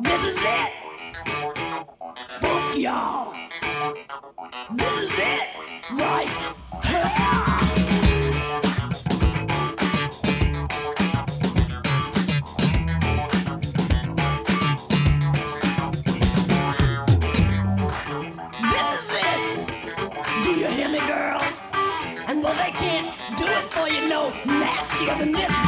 This is it. Fuck y'all. This is it. Right. This is it. Do you hear me, girls? And well, they can't do it for you no nastier than this.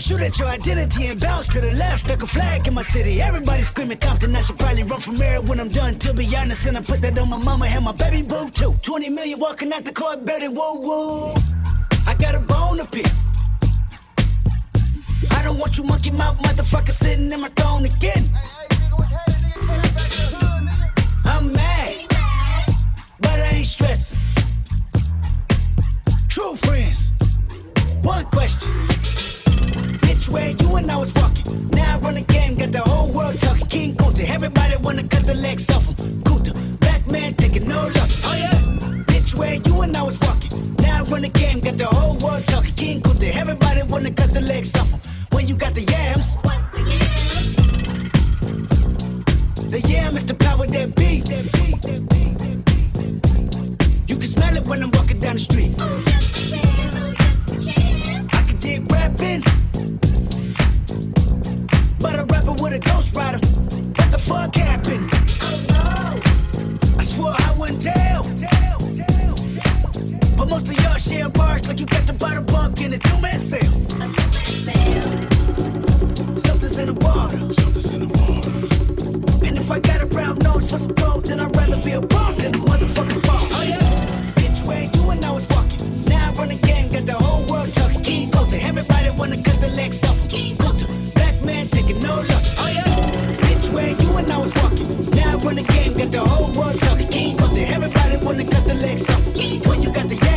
Shoot at your identity and bounce to the left. Stuck a flag in my city. Everybody screaming Compton. I should probably run from here when I'm done. To be honest, and I put that on my mama and my baby boo too. 20 million walking out the car, better whoa whoa. I got a bone to pick. I don't want you monkey mouth motherfucker sitting in my throne again. I'm True friends. One question Bitch, where you and I was walking. Now I run the game, got the whole world talking. King Kunta, everybody wanna cut the legs off him. Kunta, black man taking no losses. Oh yeah. Bitch, where you and I was walking. Now I run the game, got the whole world talking. King Kunta, everybody wanna cut the legs off him. When you got the yams. What's the yams? The yam is the power that beat. That beat, that beat, that beat. You can smell it when I'm walking down the street. Oh, rapping but a rapper with a ghostwriter. What the fuck happened? I swore I wouldn't tell. But most of y'all share bars like you got to buy the bunk in a two-man sale. Something's in the water. Something's in the water. And if I got a brown nose for some gold, then I'd rather be a bum than a motherfucking bum. Oh yeah. Bitch, where you and I was walking. Now I run game, got the wanna cut the legs off. King Kunta man taking no losses. Oh yeah. Bitch, where you and I was walking. Now I run the game, got the whole world talking. Everybody wanna cut the legs off. When you got. The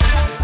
Bye.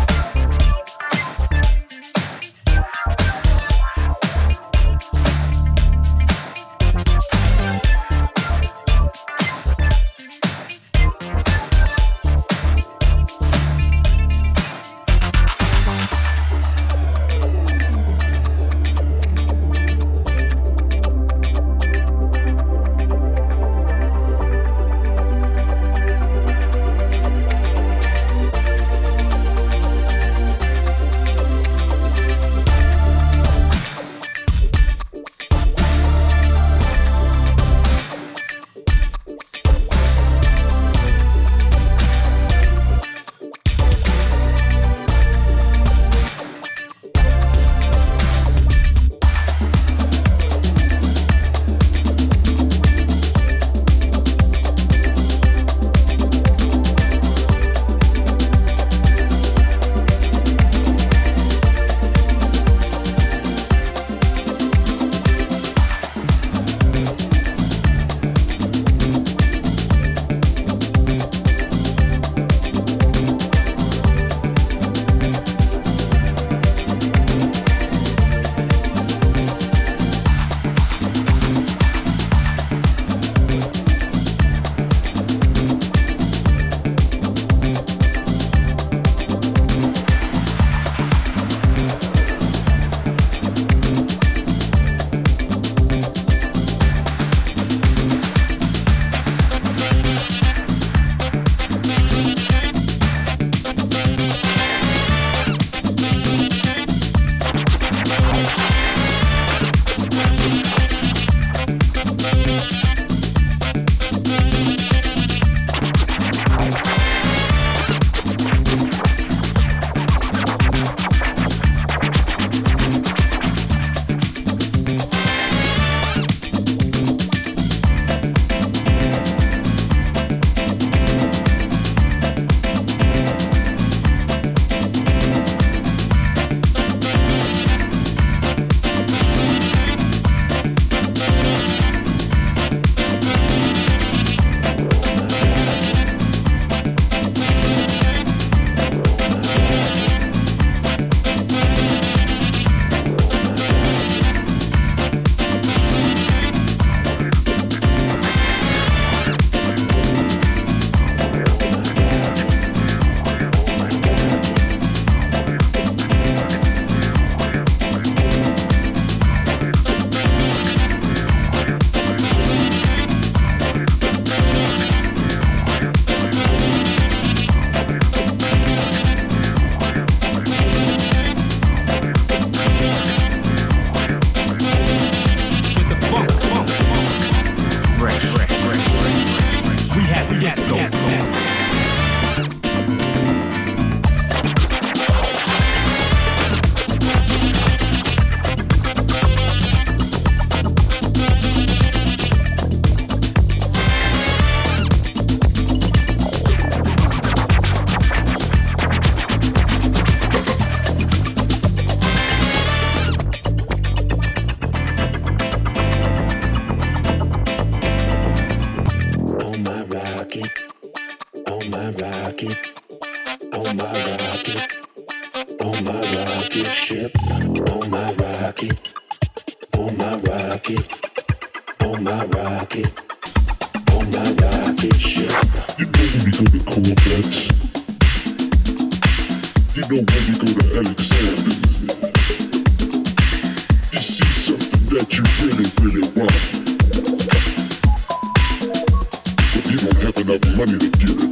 on my rocket, on my rocket ship. You know we go to Corvettes. You know when we go to You see something that you really, really want. But you don't have enough money to get it.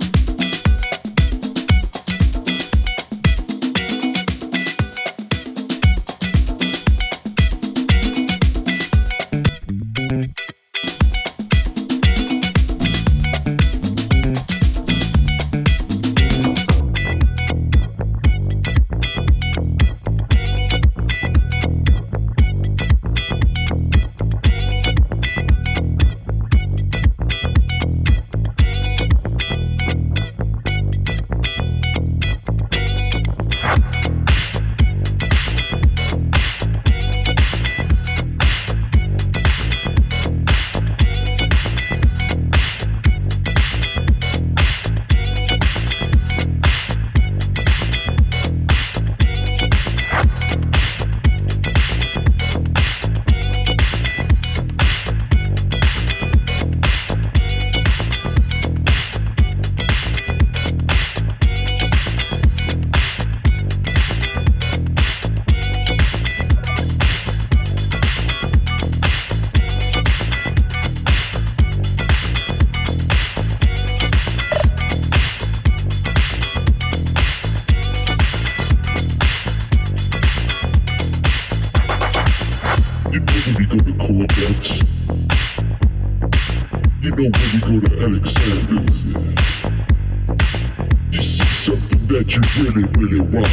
That you really, really want.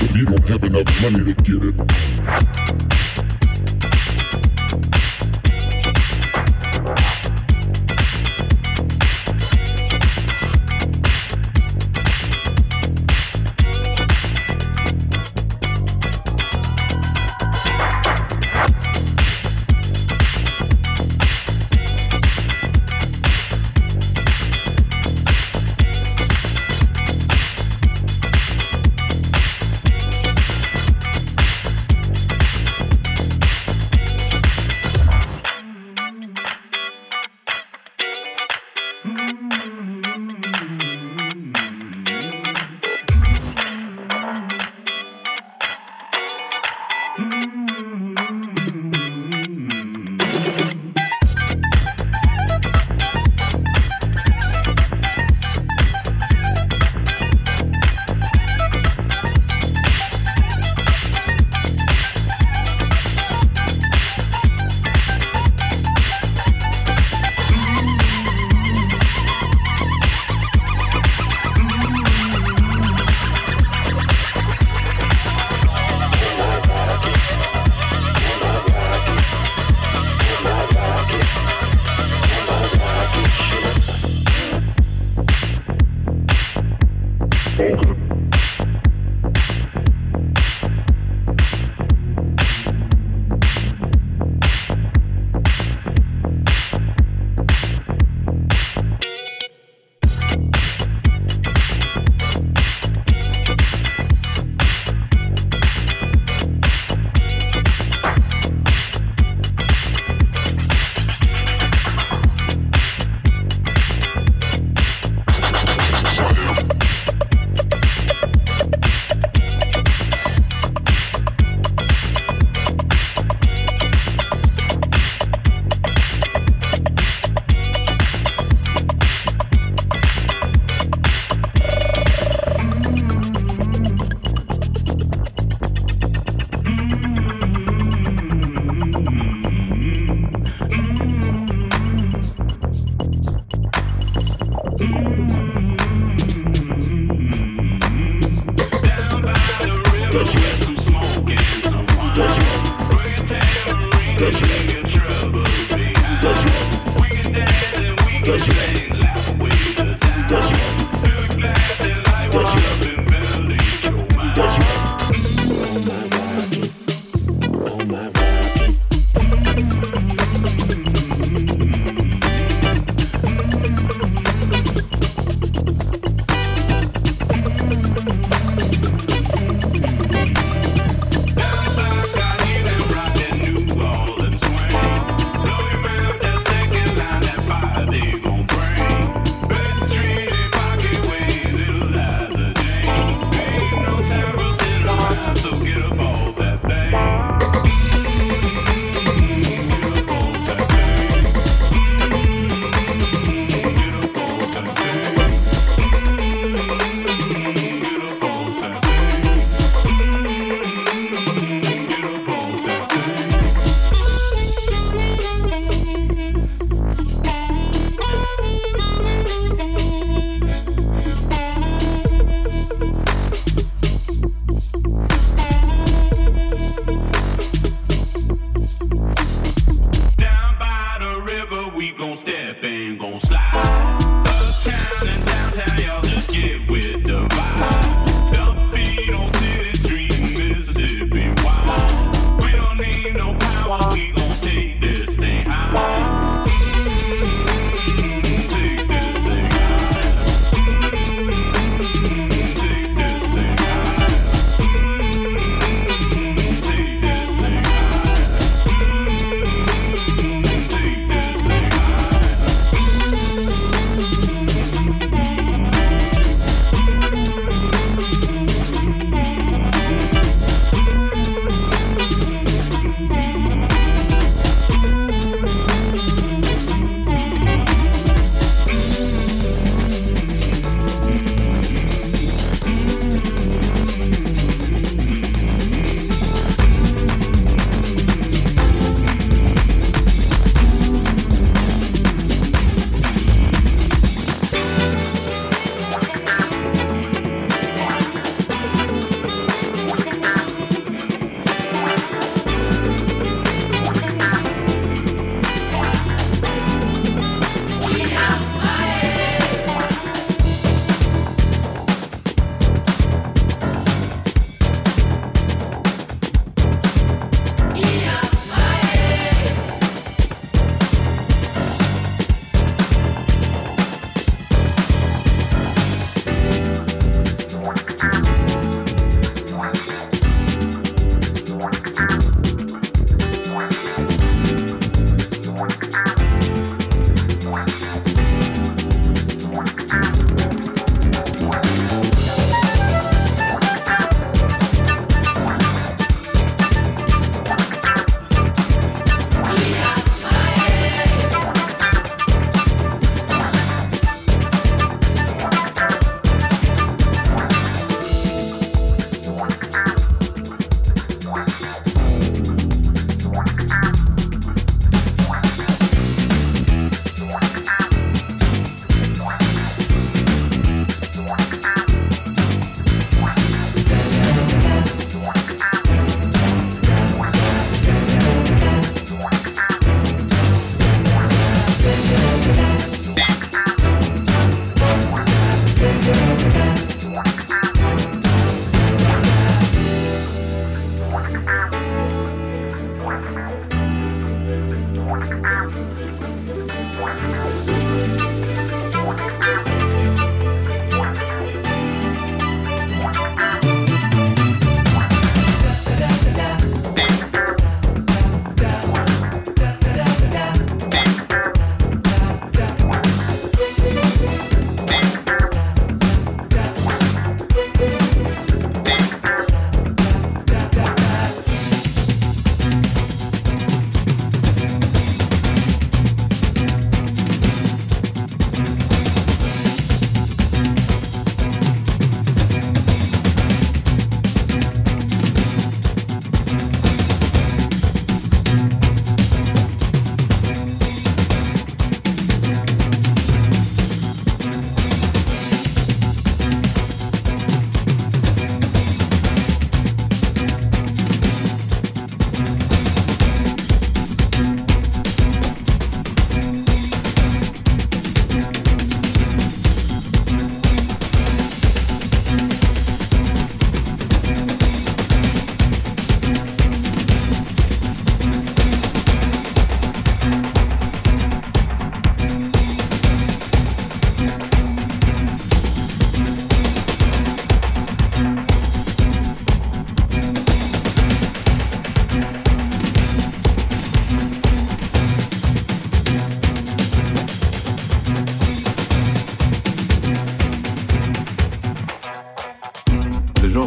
But you don't have enough money to get it.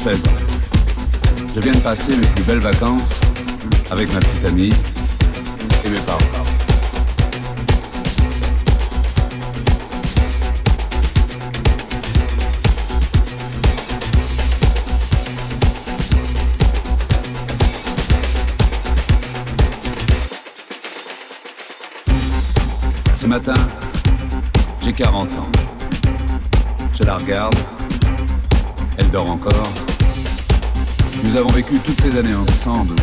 16 ans. Je viens de passer mes plus belles vacances avec ma petite amie ces années ensemble.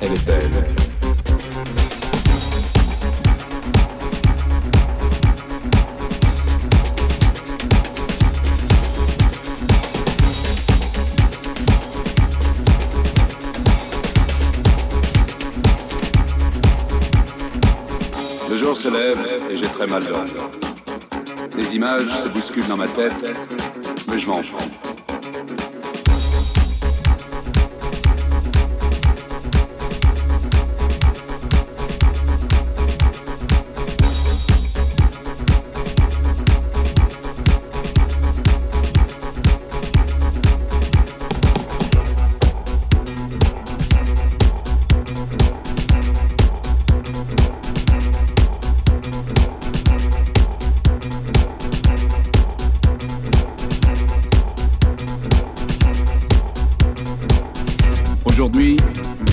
Elle est belle. Le jour se lève et j'ai très mal dormi. Des images se bousculent dans ma tête, mais je m'en fous.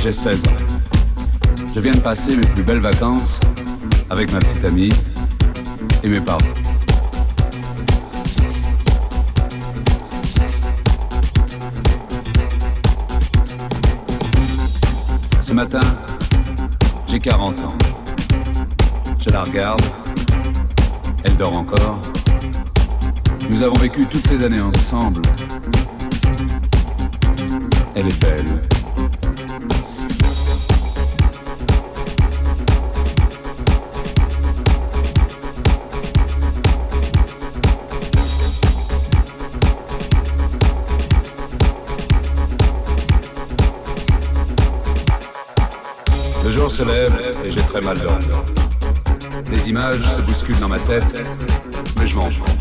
J'ai 16 ans. Je viens de passer mes plus belles vacances avec ma petite amie et mes parents. Ce matin, j'ai 40 ans. Je la regarde, elle dort encore. Nous avons vécu toutes ces années ensemble. Elle est belle. Se lève et j'ai très mal dormi. Des images se bousculent dans ma tête, mais je m'en fous.